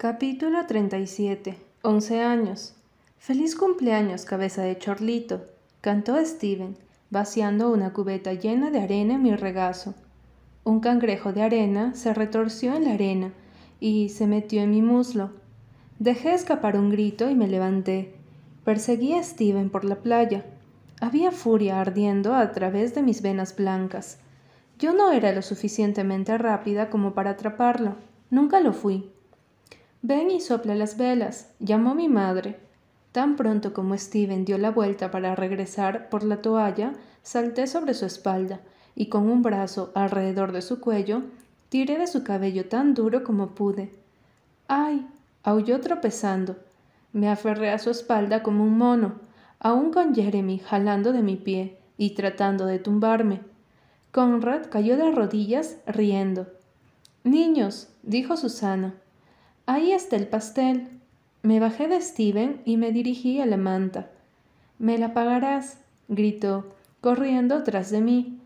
Capítulo 37. Once años. Feliz cumpleaños, cabeza de chorlito, cantó Steven, vaciando una cubeta llena de arena en mi regazo. Un cangrejo de arena se retorció en la arena y se metió en mi muslo. Dejé escapar un grito y me levanté. Perseguí a Steven por la playa. Había furia ardiendo a través de mis venas blancas. Yo no era lo suficientemente rápida como para atraparlo. Nunca lo fui. Ven y sopla las velas, llamó mi madre. Tan pronto como Steven dio la vuelta para regresar por la toalla, salté sobre su espalda y con un brazo alrededor de su cuello, tiré de su cabello tan duro como pude. ¡Ay! aulló tropezando. Me aferré a su espalda como un mono, aún con Jeremy jalando de mi pie y tratando de tumbarme. Conrad cayó de rodillas riendo. Niños, dijo Susana, ahí está el pastel. Me bajé de Steven y me dirigí a la manta. Me la pagarás, gritó, corriendo tras de mí.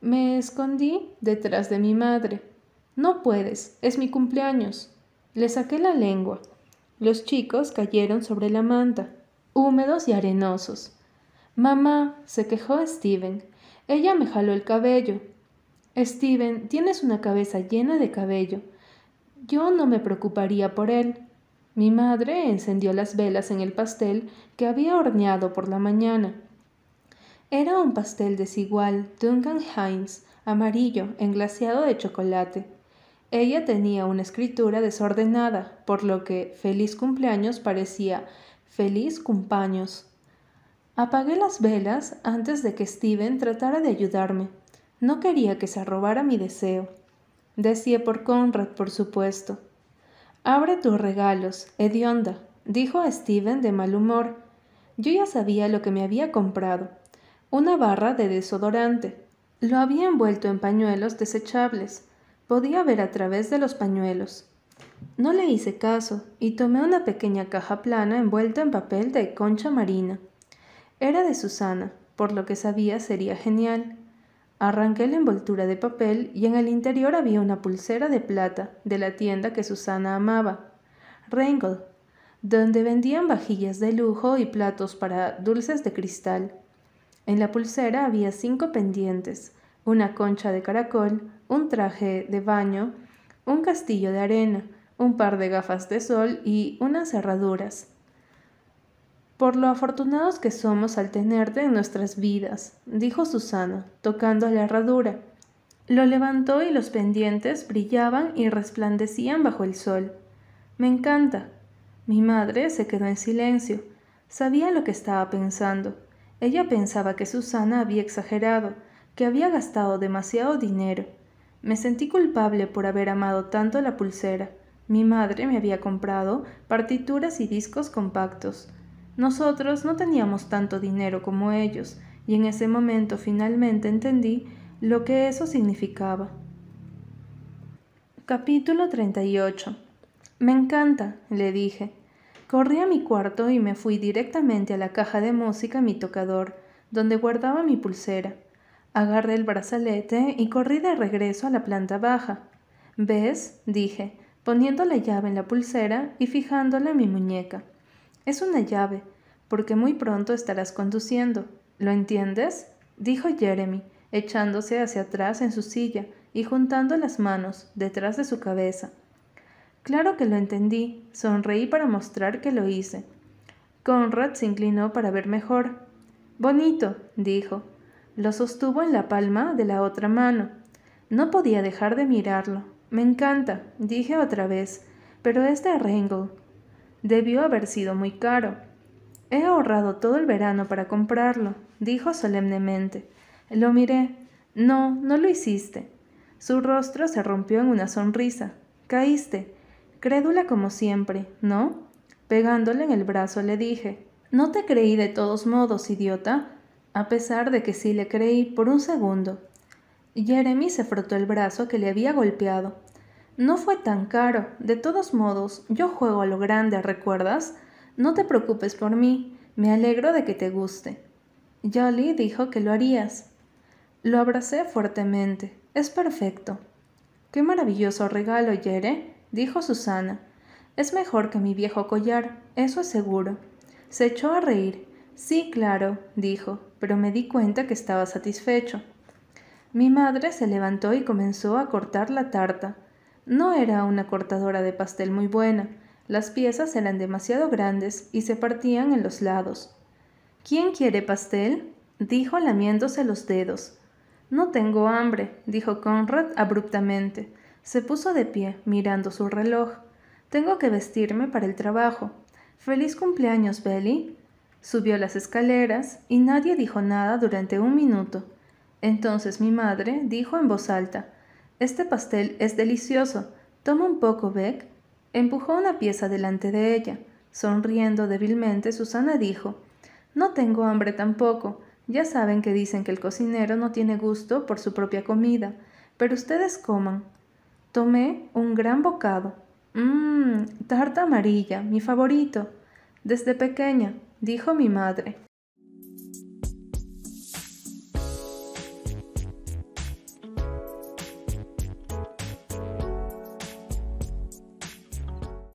Me escondí detrás de mi madre. No puedes, es mi cumpleaños. Le saqué la lengua. Los chicos cayeron sobre la manta, húmedos y arenosos. Mamá, se quejó Steven, ella me jaló el cabello. Steven, tienes una cabeza llena de cabello. Yo no me preocuparía por él. Mi madre encendió las velas en el pastel que había horneado por la mañana. Era un pastel desigual, Duncan Hines, amarillo, englaseado de chocolate. Ella tenía una escritura desordenada, por lo que feliz cumpleaños parecía feliz cumpleaños. Apagué las velas antes de que Steven tratara de ayudarme. No quería que se robara mi deseo. Deseé por Conrad, por supuesto. Abre tus regalos, hedionda, dijo a Steven de mal humor. Yo ya sabía lo que me había comprado. Una barra de desodorante. Lo había envuelto en pañuelos desechables. Podía ver a través de los pañuelos. No le hice caso y tomé una pequeña caja plana envuelta en papel de concha marina. Era de Susana, por lo que sabía sería genial. Arranqué la envoltura de papel y en el interior había una pulsera de plata de la tienda que Susana amaba, Reingold, donde vendían vajillas de lujo y platos para dulces de cristal. En la pulsera había cinco pendientes, una concha de caracol, un traje de baño, un castillo de arena, un par de gafas de sol y unas cerraduras por lo afortunados que somos al tenerte en nuestras vidas, dijo Susana, tocando la herradura. Lo levantó y los pendientes brillaban y resplandecían bajo el sol. Me encanta. Mi madre se quedó en silencio. Sabía lo que estaba pensando. Ella pensaba que Susana había exagerado, que había gastado demasiado dinero. Me sentí culpable por haber amado tanto la pulsera. Mi madre me había comprado partituras y discos compactos. Nosotros no teníamos tanto dinero como ellos, y en ese momento finalmente entendí lo que eso significaba. Capítulo 38 Me encanta, le dije. Corrí a mi cuarto y me fui directamente a la caja de música mi tocador, donde guardaba mi pulsera. Agarré el brazalete y corrí de regreso a la planta baja. ¿Ves? dije, poniendo la llave en la pulsera y fijándola en mi muñeca. Es una llave, porque muy pronto estarás conduciendo. ¿Lo entiendes? dijo Jeremy, echándose hacia atrás en su silla y juntando las manos detrás de su cabeza. Claro que lo entendí. Sonreí para mostrar que lo hice. Conrad se inclinó para ver mejor. Bonito, dijo. Lo sostuvo en la palma de la otra mano. No podía dejar de mirarlo. Me encanta, dije otra vez, pero es de. Debió haber sido muy caro. He ahorrado todo el verano para comprarlo, dijo solemnemente. Lo miré. No, no lo hiciste. Su rostro se rompió en una sonrisa. Caíste. Crédula como siempre, ¿no? Pegándole en el brazo le dije. No te creí de todos modos, idiota, a pesar de que sí le creí por un segundo. Jeremy se frotó el brazo que le había golpeado. No fue tan caro. De todos modos, yo juego a lo grande, ¿recuerdas? No te preocupes por mí. Me alegro de que te guste. Jolly dijo que lo harías. Lo abracé fuertemente. Es perfecto. Qué maravilloso regalo, Yere, dijo Susana. Es mejor que mi viejo collar, eso es seguro. Se echó a reír. Sí, claro, dijo, pero me di cuenta que estaba satisfecho. Mi madre se levantó y comenzó a cortar la tarta. No era una cortadora de pastel muy buena. Las piezas eran demasiado grandes y se partían en los lados. ¿Quién quiere pastel? dijo lamiéndose los dedos. No tengo hambre, dijo Conrad abruptamente. Se puso de pie, mirando su reloj. Tengo que vestirme para el trabajo. Feliz cumpleaños, Belly. Subió las escaleras y nadie dijo nada durante un minuto. Entonces mi madre dijo en voz alta, Este pastel es delicioso. Toma un poco, Beck. Empujó una pieza delante de ella. Sonriendo débilmente, Susana dijo, No tengo hambre tampoco. Ya saben que dicen que el cocinero no tiene gusto por su propia comida, pero ustedes coman. Tomé un gran bocado. Mmm, tarta amarilla, mi favorito. Desde pequeña, dijo mi madre.